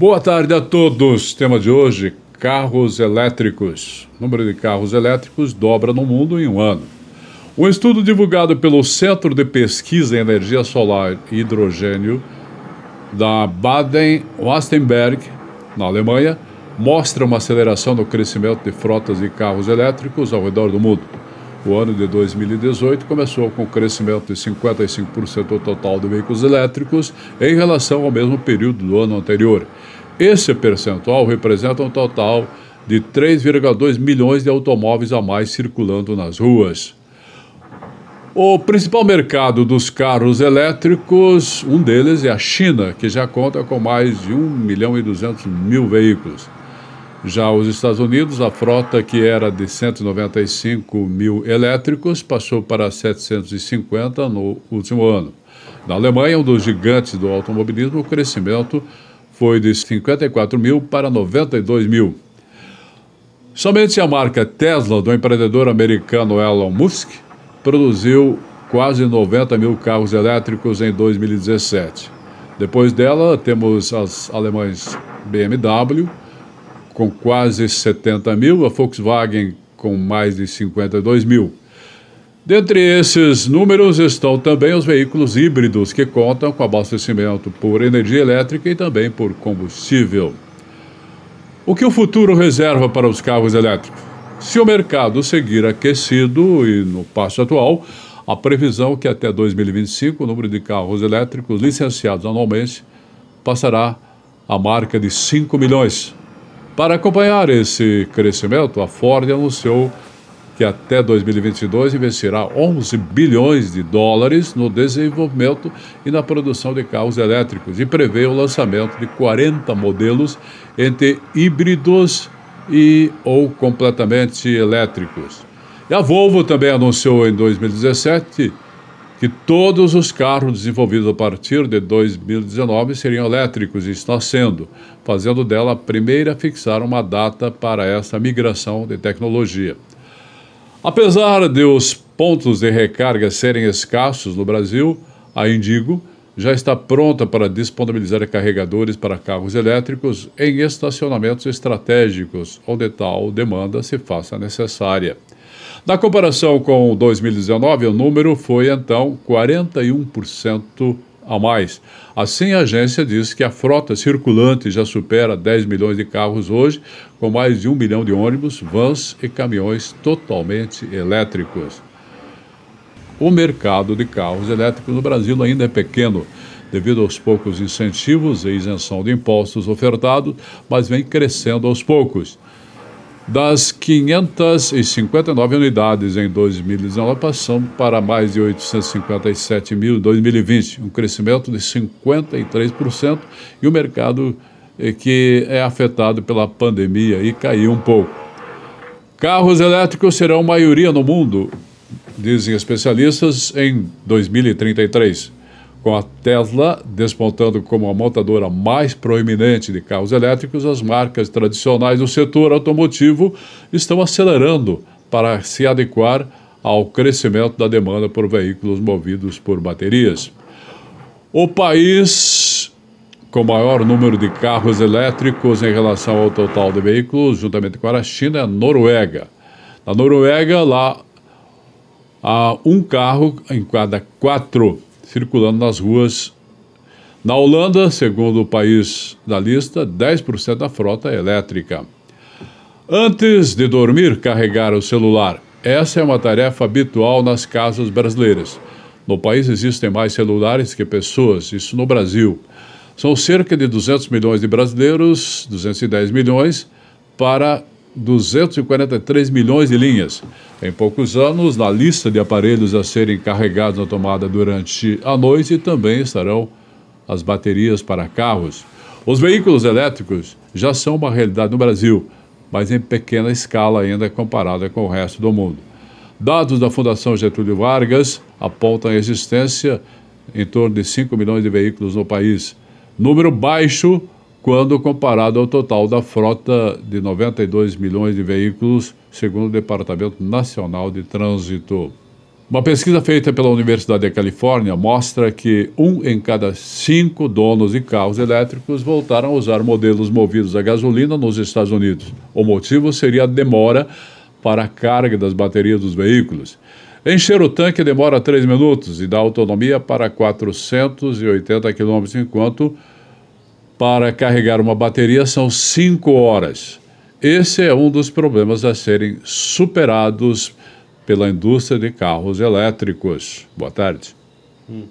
Boa tarde a todos. Tema de hoje: carros elétricos. O número de carros elétricos dobra no mundo em um ano. Um estudo divulgado pelo Centro de Pesquisa em Energia Solar e Hidrogênio da Baden-Württemberg, na Alemanha, mostra uma aceleração no crescimento de frotas de carros elétricos ao redor do mundo. O ano de 2018 começou com um crescimento de 55% do total de veículos elétricos em relação ao mesmo período do ano anterior. Esse percentual representa um total de 3,2 milhões de automóveis a mais circulando nas ruas. O principal mercado dos carros elétricos, um deles é a China, que já conta com mais de 1 milhão e 200 mil veículos. Já os Estados Unidos, a frota que era de 195 mil elétricos passou para 750 no último ano. Na Alemanha, um dos gigantes do automobilismo, o crescimento foi de 54 mil para 92 mil. Somente a marca Tesla, do empreendedor americano Elon Musk, produziu quase 90 mil carros elétricos em 2017. Depois dela, temos as alemães BMW, com quase 70 mil, a Volkswagen com mais de 52 mil. Dentre esses números estão também os veículos híbridos, que contam com abastecimento por energia elétrica e também por combustível. O que o futuro reserva para os carros elétricos? Se o mercado seguir aquecido e no passo atual, a previsão é que até 2025 o número de carros elétricos licenciados anualmente passará a marca de 5 milhões, para acompanhar esse crescimento, a Ford anunciou que até 2022 investirá 11 bilhões de dólares no desenvolvimento e na produção de carros elétricos e prevê o lançamento de 40 modelos entre híbridos e ou completamente elétricos. E a Volvo também anunciou em 2017 que todos os carros desenvolvidos a partir de 2019 seriam elétricos e está sendo, fazendo dela a primeira a fixar uma data para essa migração de tecnologia. Apesar de os pontos de recarga serem escassos no Brasil, a Indigo já está pronta para disponibilizar carregadores para carros elétricos em estacionamentos estratégicos, onde tal demanda se faça necessária. Na comparação com 2019, o número foi então 41% a mais. Assim, a agência diz que a frota circulante já supera 10 milhões de carros hoje, com mais de um milhão de ônibus, vans e caminhões totalmente elétricos. O mercado de carros elétricos no Brasil ainda é pequeno, devido aos poucos incentivos e isenção de impostos ofertados, mas vem crescendo aos poucos. Das 559 unidades em 2019, passamos para mais de 857 mil em 2020, um crescimento de 53%, e o mercado eh, que é afetado pela pandemia e caiu um pouco. Carros elétricos serão maioria no mundo, dizem especialistas, em 2033 com a Tesla despontando como a montadora mais proeminente de carros elétricos, as marcas tradicionais do setor automotivo estão acelerando para se adequar ao crescimento da demanda por veículos movidos por baterias. O país com maior número de carros elétricos em relação ao total de veículos, juntamente com a China, é a Noruega. Na Noruega, lá há um carro em cada quatro circulando nas ruas. Na Holanda, segundo o país da lista, 10% da frota é elétrica. Antes de dormir, carregar o celular. Essa é uma tarefa habitual nas casas brasileiras. No país existem mais celulares que pessoas, isso no Brasil. São cerca de 200 milhões de brasileiros, 210 milhões, para 243 milhões de linhas. Em poucos anos, na lista de aparelhos a serem carregados na tomada durante a noite também estarão as baterias para carros. Os veículos elétricos já são uma realidade no Brasil, mas em pequena escala ainda comparada com o resto do mundo. Dados da Fundação Getúlio Vargas apontam a existência em torno de 5 milhões de veículos no país, número baixo quando comparado ao total da frota de 92 milhões de veículos, segundo o Departamento Nacional de Trânsito. Uma pesquisa feita pela Universidade da Califórnia mostra que um em cada cinco donos de carros elétricos voltaram a usar modelos movidos a gasolina nos Estados Unidos. O motivo seria a demora para a carga das baterias dos veículos. Encher o tanque demora 3 minutos e dá autonomia para 480 km, enquanto para carregar uma bateria são 5 horas. Esse é um dos problemas a serem superados pela indústria de carros elétricos. Boa tarde. Uhum.